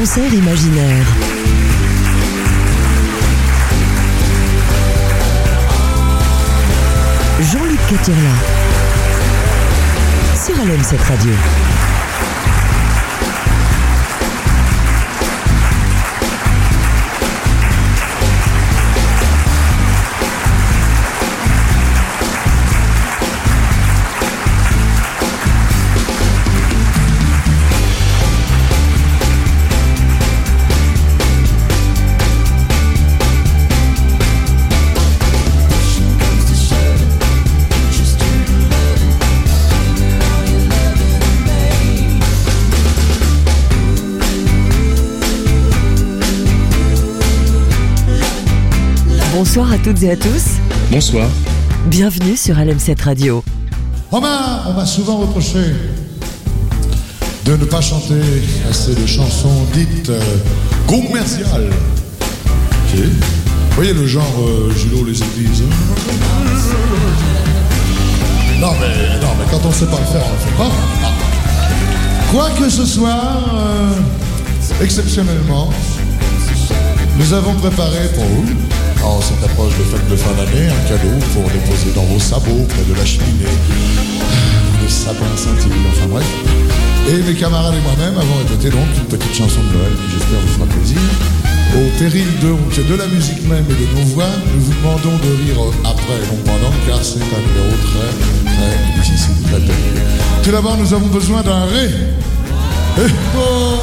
concert imaginaire. Jean-Luc Caturla. Sur LM7 Radio. Bonsoir à toutes et à tous. Bonsoir. Bienvenue sur LM7 Radio. On m'a, on m'a souvent reproché de ne pas chanter assez de chansons dites euh, commerciales. Ok. Vous voyez le genre euh, Julot les églises Non mais, non mais quand on sait pas le faire, on le fait pas. Ah. Quoi que ce soit, euh, exceptionnellement, nous avons préparé pour vous, en cette approche de fête de fin d'année, un cadeau pour déposer dans vos sabots près de la cheminée. Les sapins scintillent, enfin bref. Et mes camarades et moi-même avons répété donc une petite chanson de Noël qui j'espère vous fera plaisir. Au péril donc de la musique même et de nos voix, nous vous demandons de rire après et non pendant, car c'est un numéro très, très difficile, pénible. Tout d'abord, nous avons besoin d'un ré. Eh oh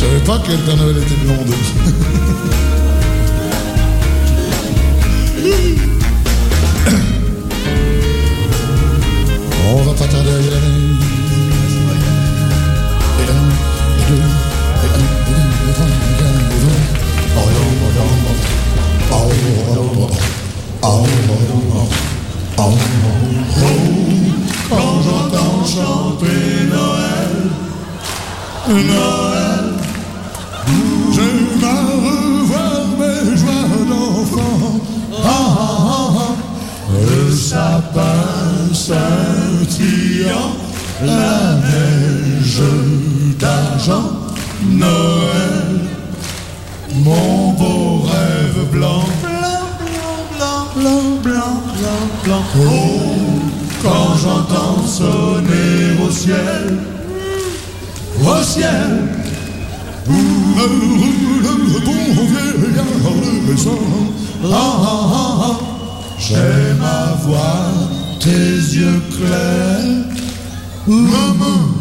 Je savais pas que le Père Noël était blonde. On va pas tarder à y aller. Et un, et deux, sapin scintillant, la neige d'argent, Noël, mon beau rêve blanc, blanc, blanc, blanc, blanc, blanc, blanc. Oh, quand j'entends sonner au ciel, au ciel. Le bon vieillard le maison. Ah, ah, ah, ah. J'aime avoir tes yeux clairs. Maman.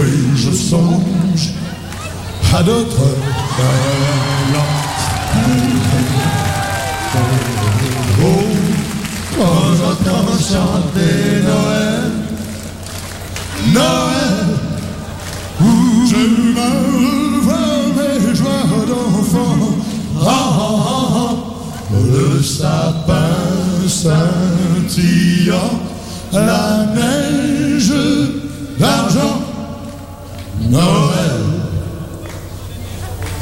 Et je songe à d'autres talents. Oh, quand j'entends chanter Noël, Noël. Je me Le sapin scintillant, la neige, l'argent, Noël.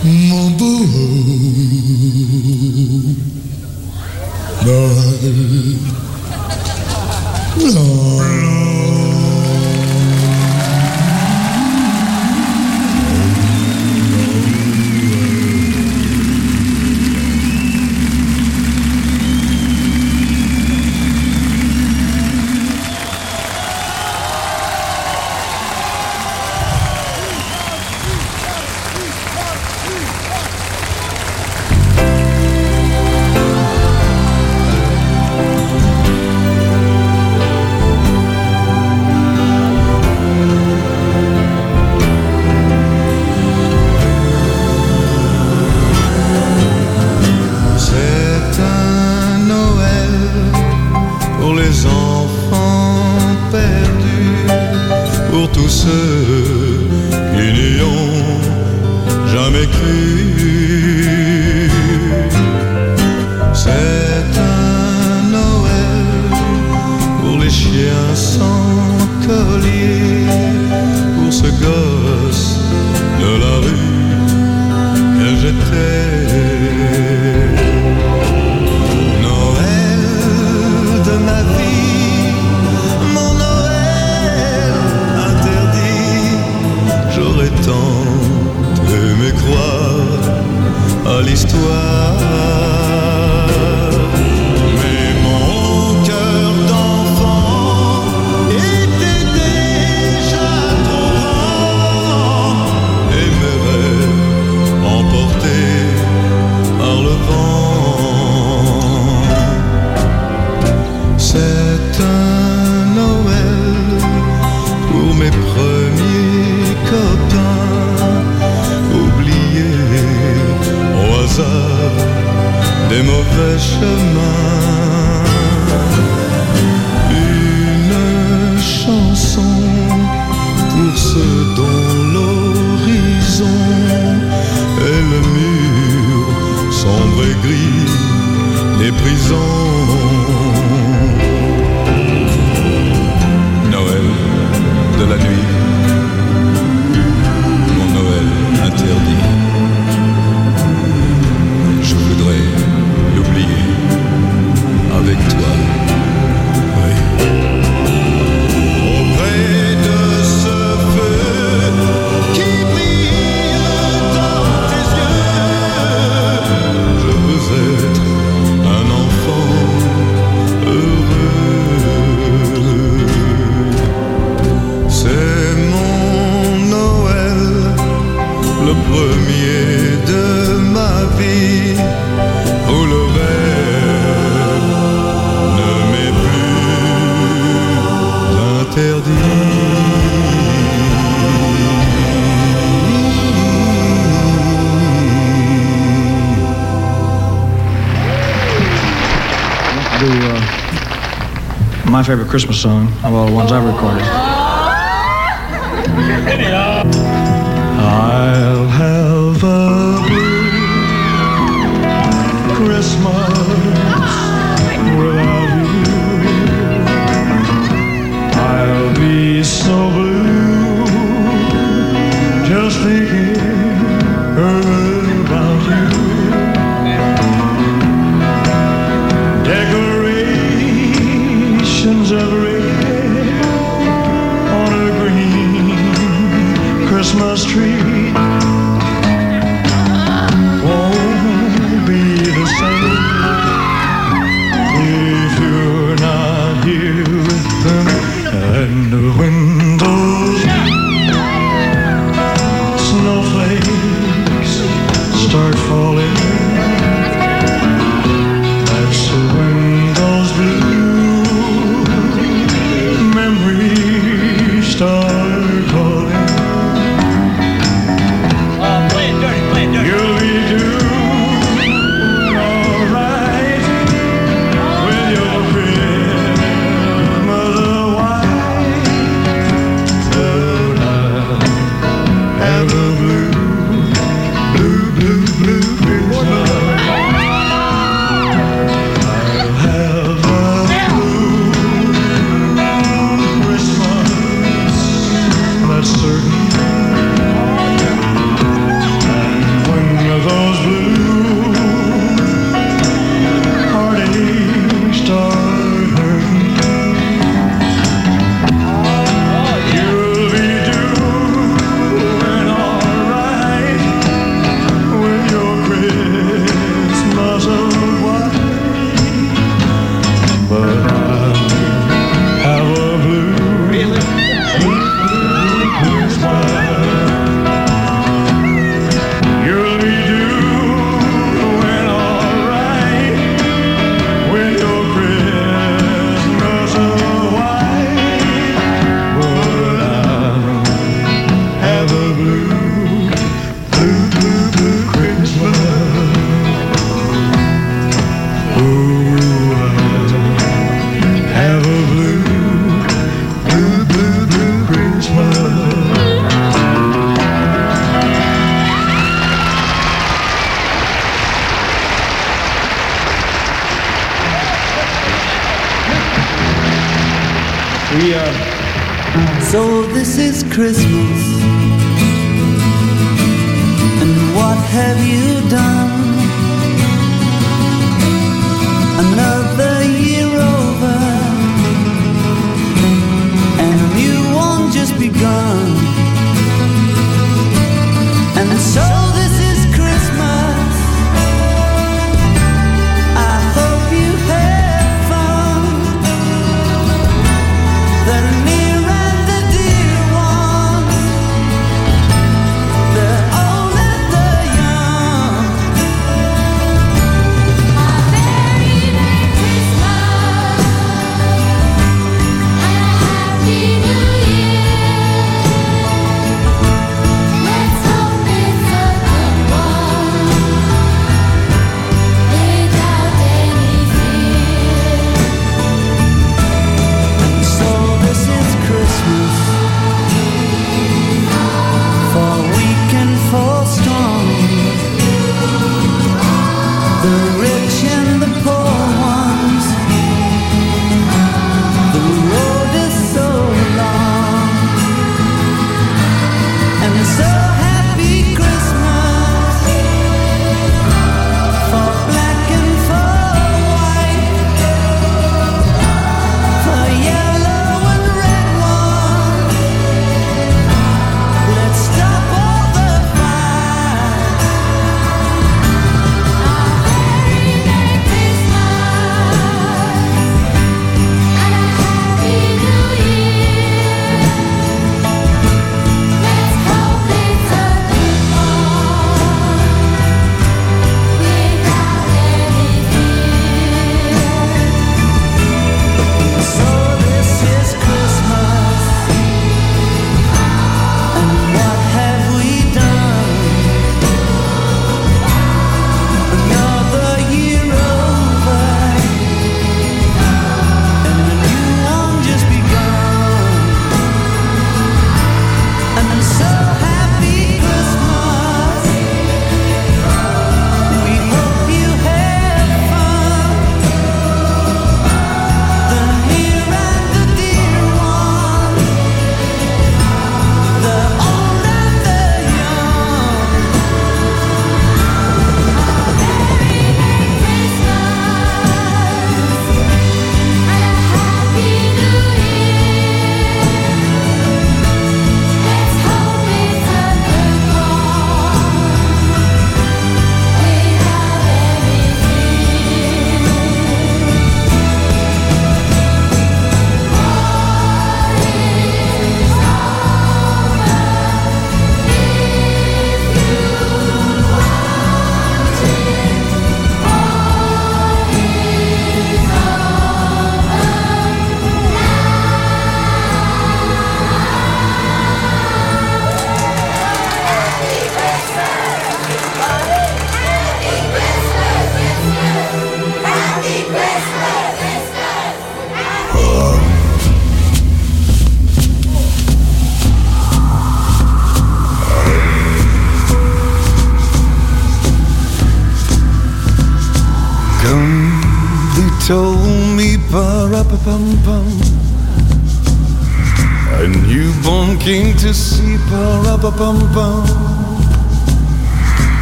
Mon beau. Noël. Favorite Christmas song of all the ones I've recorded. bum bum.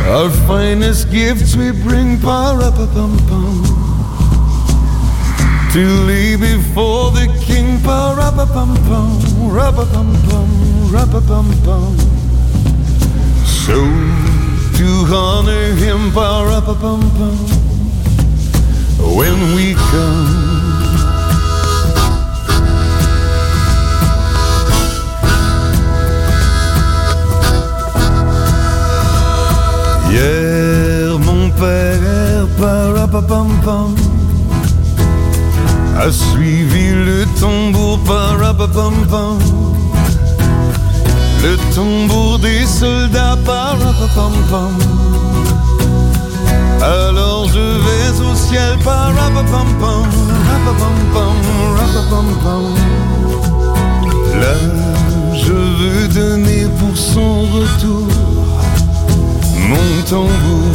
Our finest gifts we bring, para bum bum. To lay before the king, para bum bum, rubba bum bum, rubba bum bum. So to honor him, para bum bum. When we come Hier, mon père, parapapam a suivi le tambour, parapapam le tambour des soldats, parapapam Alors je vais au ciel, parapapam Là, je veux donner pour son retour mon tambour.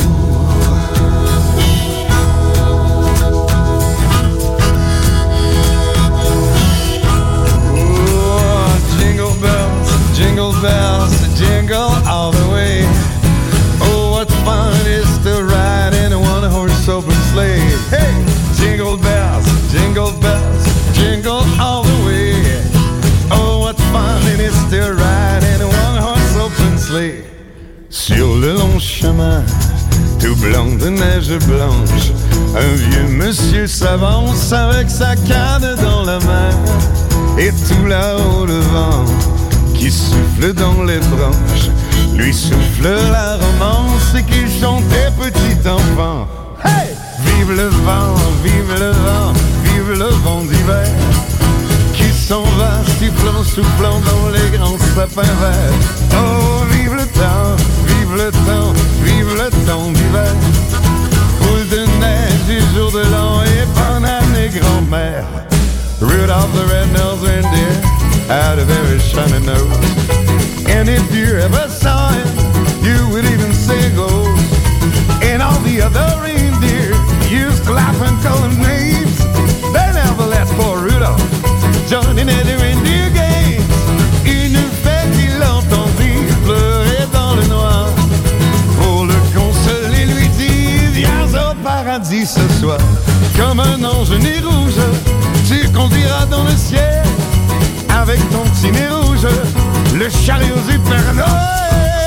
Oh, jingle bells, jingle bells, jingle all the way. Blanche, un vieux monsieur s'avance avec sa canne dans la main. Et tout là-haut le vent qui souffle dans les branches, lui souffle la romance et qu'il chantait petit enfant. Hey! Vive le vent, vive le vent, vive le vent d'hiver qui s'en va sifflant, soufflant dans les grands sapins verts. Oh, vive le temps, vive le temps, vive le temps d'hiver. De neige et jour de l'an et bonne année grand-mère. Rudolph the red-nosed reindeer had a very shiny nose. And if you ever saw him, you would even say go. And all the other reindeer used to laugh and call him names. They never let poor Rudolph joining in reindeer games. Paradis ce soir. Comme un ange né rouge, tu conduiras dans le ciel. Avec ton petit rouge, le chariot du Père Noël.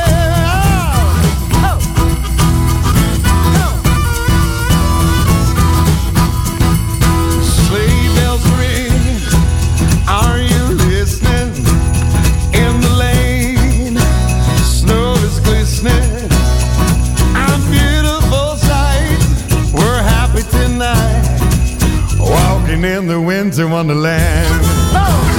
Winter wonderland. Sous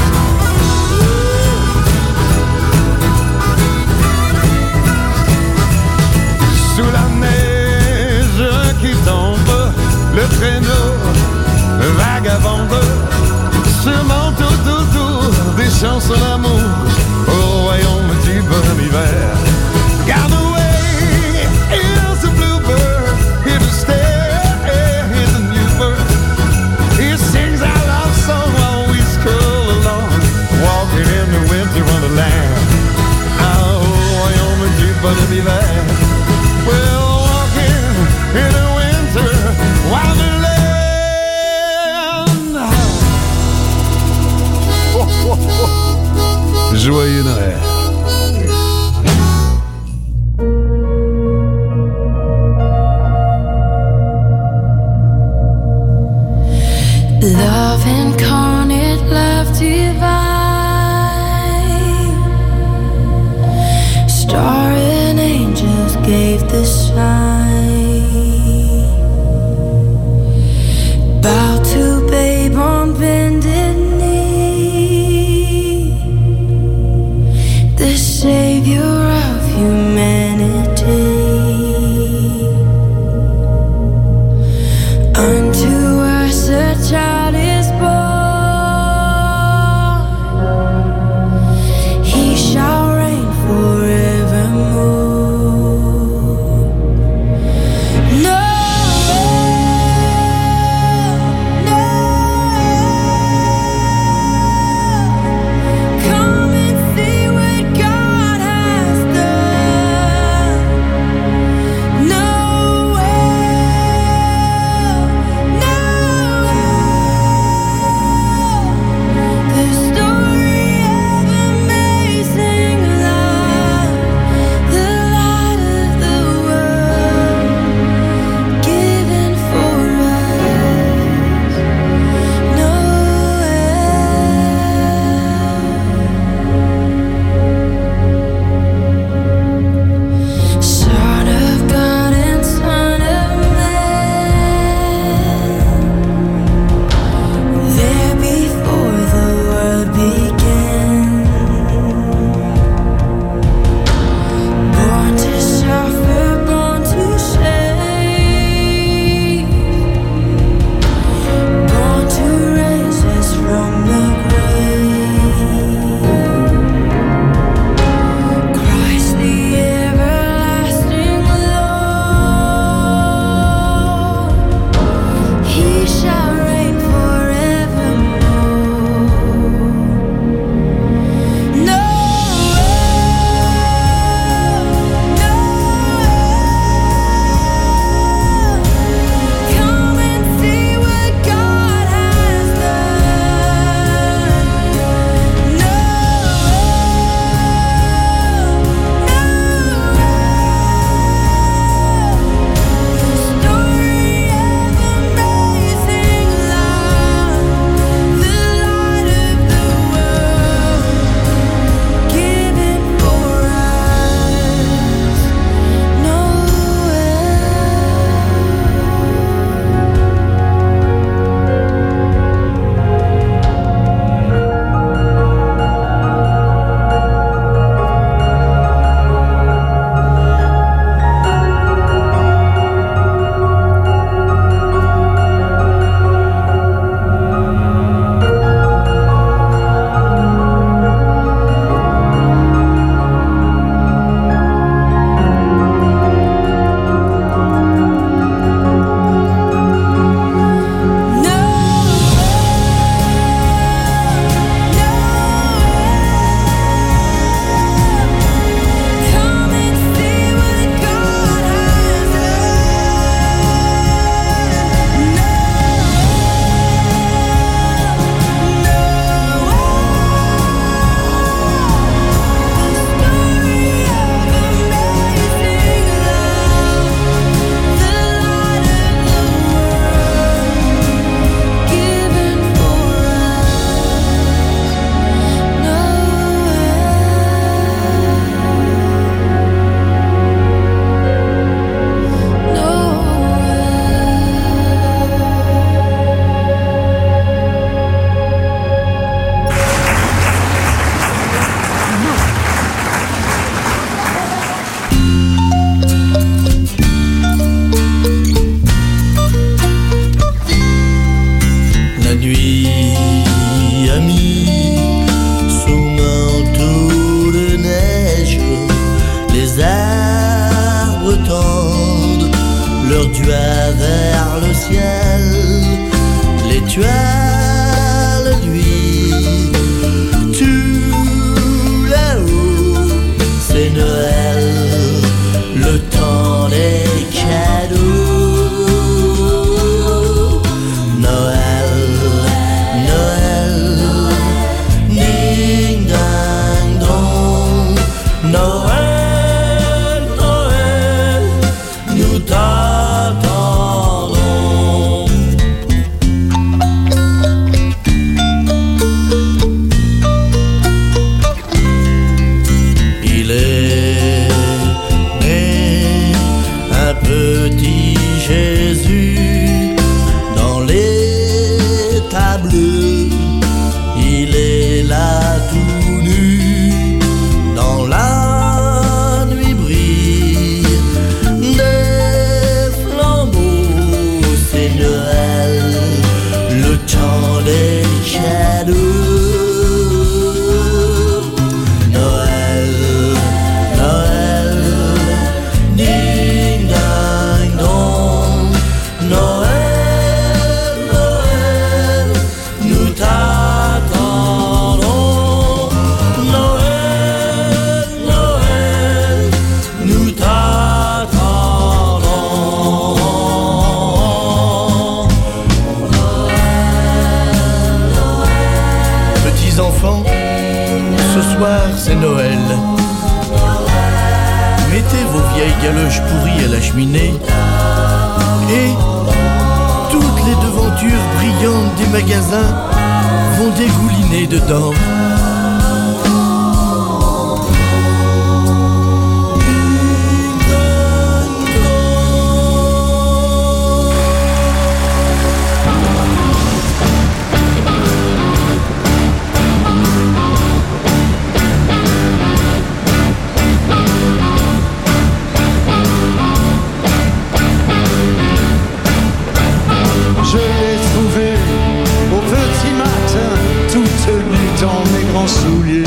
sans souliers.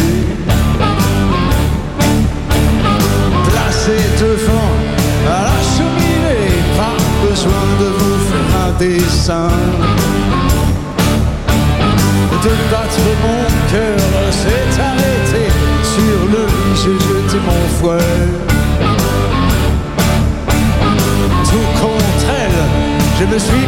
Devant à la cheminée, pas besoin de vous faire un dessin. De battre mon cœur s'est arrêté sur le lit, j'ai jeté mon fouet. Tout contre elle, je me suis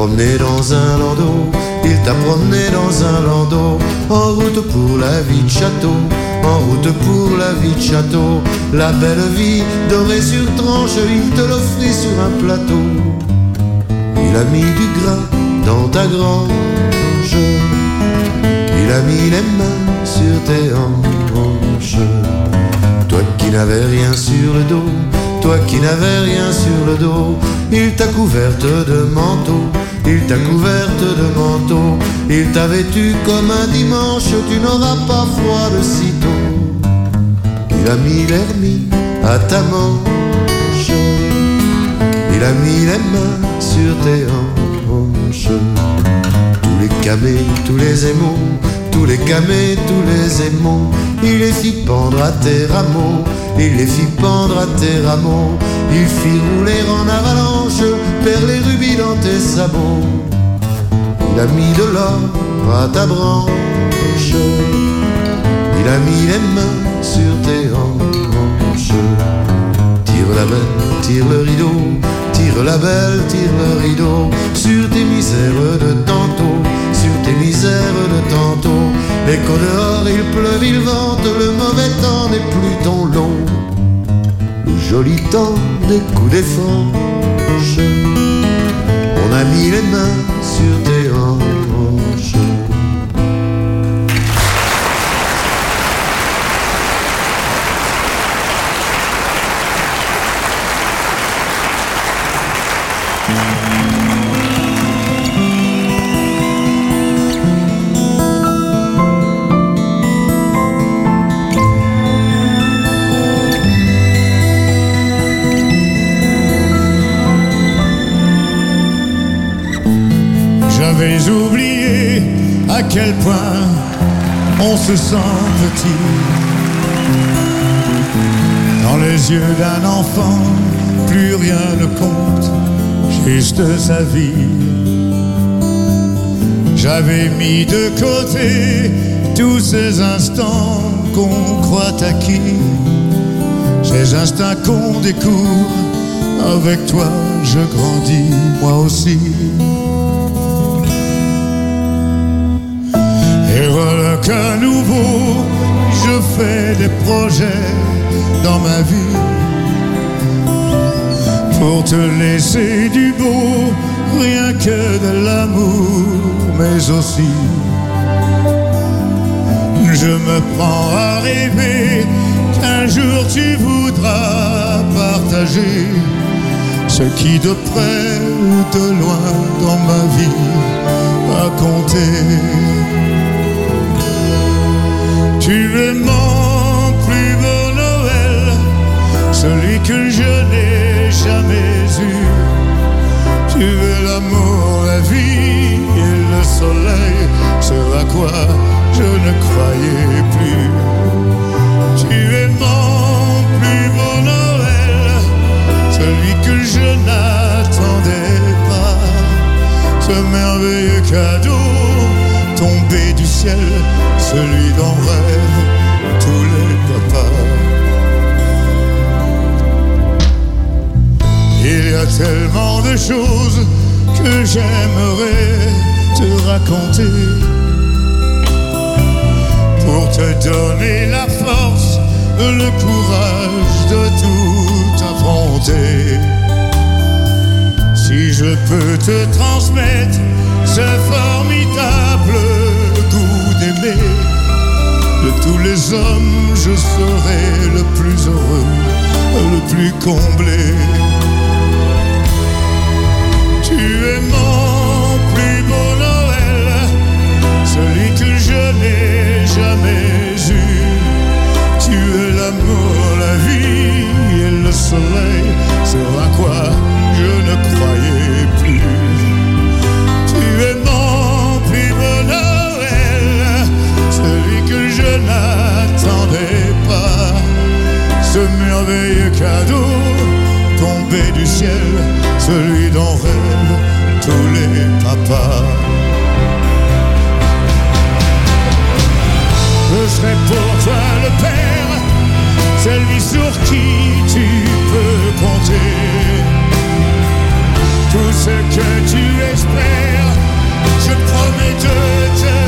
promené dans un landau, il t'a promené dans un landau, en route pour la vie de château, en route pour la vie de château. La belle vie dorée sur tranche, il te l'offrit sur un plateau. Il a mis du grain dans ta grange, il a mis les mains sur tes hanches. Toi qui n'avais rien sur le dos, toi qui n'avais rien sur le dos, il t'a couverte de manteau, il t'a couverte de manteau, il t'a vêtu comme un dimanche, tu n'auras pas froid de sitôt. Il a mis l'hermine à ta manche, il a mis les mains sur tes hanches. Tous les camés, tous les émaux, tous les camés, tous les émaux, il les fit pendre à tes rameaux, il les fit pendre à tes rameaux, il fit rouler en avalanche, vers les rubis dans tes sabots. Il a mis de l'or à ta branche, il a mis les mains sur tes hanches. Tire la belle, tire le rideau, tire la belle, tire le rideau sur tes misères de tantôt, sur tes misères de tantôt. Et qu'au dehors il pleuve, il vente, le mauvais temps n'est plus ton lot. Le joli temps des coups des franches, on a mis les mains J'avais oublié à quel point on se sent petit dans les yeux d'un enfant plus rien ne compte, juste sa vie. J'avais mis de côté tous ces instants qu'on croit acquis, ces instincts qu'on découvre. Avec toi, je grandis, moi aussi. Qu'à nouveau, je fais des projets dans ma vie pour te laisser du beau, rien que de l'amour, mais aussi je me prends à rêver qu'un jour tu voudras partager ce qui de près ou de loin dans ma vie a compté. Que je n'ai jamais eu. Tu es l'amour, la vie et le soleil, ce à quoi je ne croyais plus. Tu es mon plus beau Noël, celui que je n'attendais pas. Ce merveilleux cadeau tombé du ciel, celui dont rêvent tellement de choses que j'aimerais te raconter pour te donner la force, le courage de tout affronter. Si je peux te transmettre ce formidable goût d'aimer, de tous les hommes, je serai le plus heureux, le plus comblé. Merveilleux cadeau tombé du ciel, celui dont rêvent tous les papas. Je serai pour toi le père, celui sur qui tu peux compter. Tout ce que tu espères, je promets de te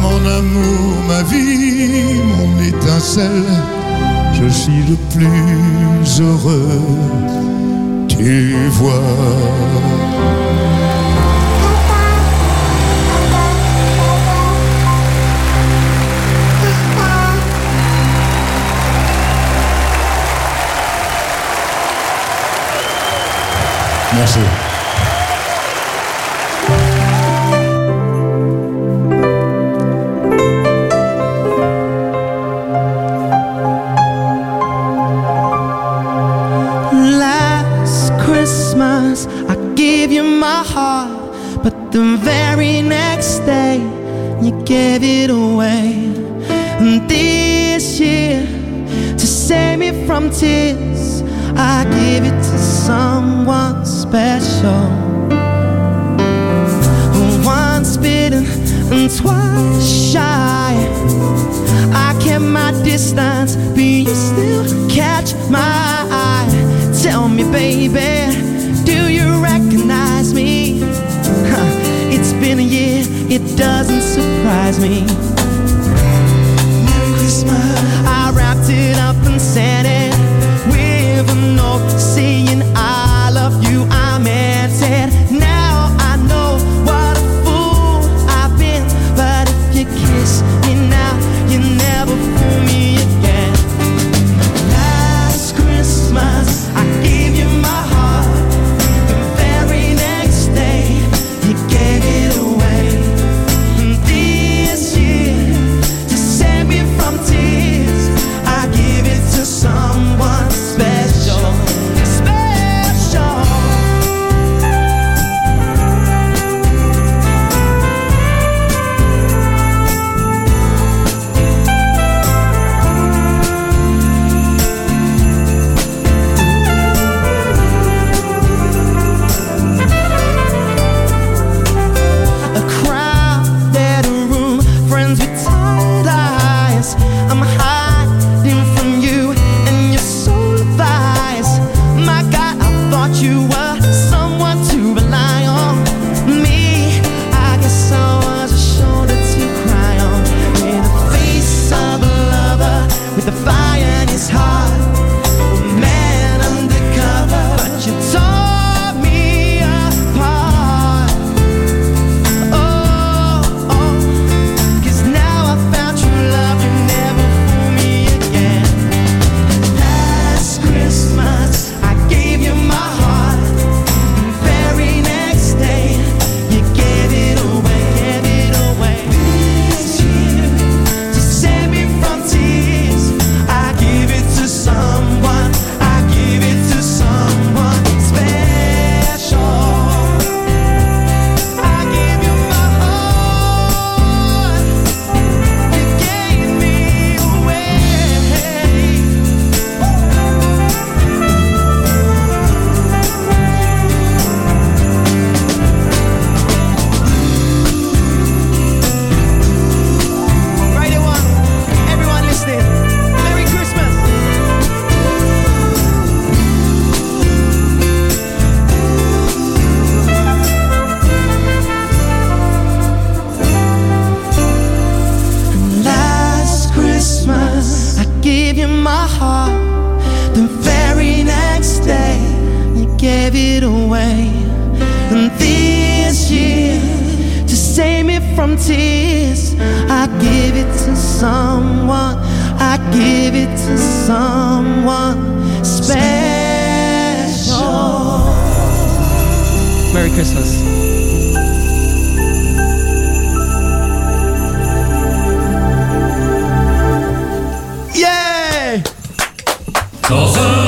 mon amour, ma vie, mon étincelle, je suis le plus heureux, tu vois. Merci. But the very next day, you gave it away. And this year, to save me from tears, I give it to someone special. Once bitten and twice shy. I kept my distance, but you still catch my eye. Tell me, baby, been a year, it doesn't surprise me. from tears. I give it to someone. I give it to someone special. Merry Christmas. Salsa.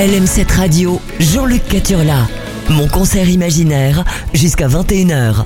LM7 Radio, Jean-Luc Caturla. Mon concert imaginaire jusqu'à 21h.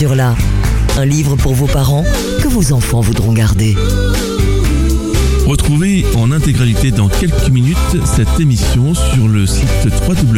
Lecture-là, un livre pour vos parents que vos enfants voudront garder. Retrouvez en intégralité dans quelques minutes cette émission sur le site www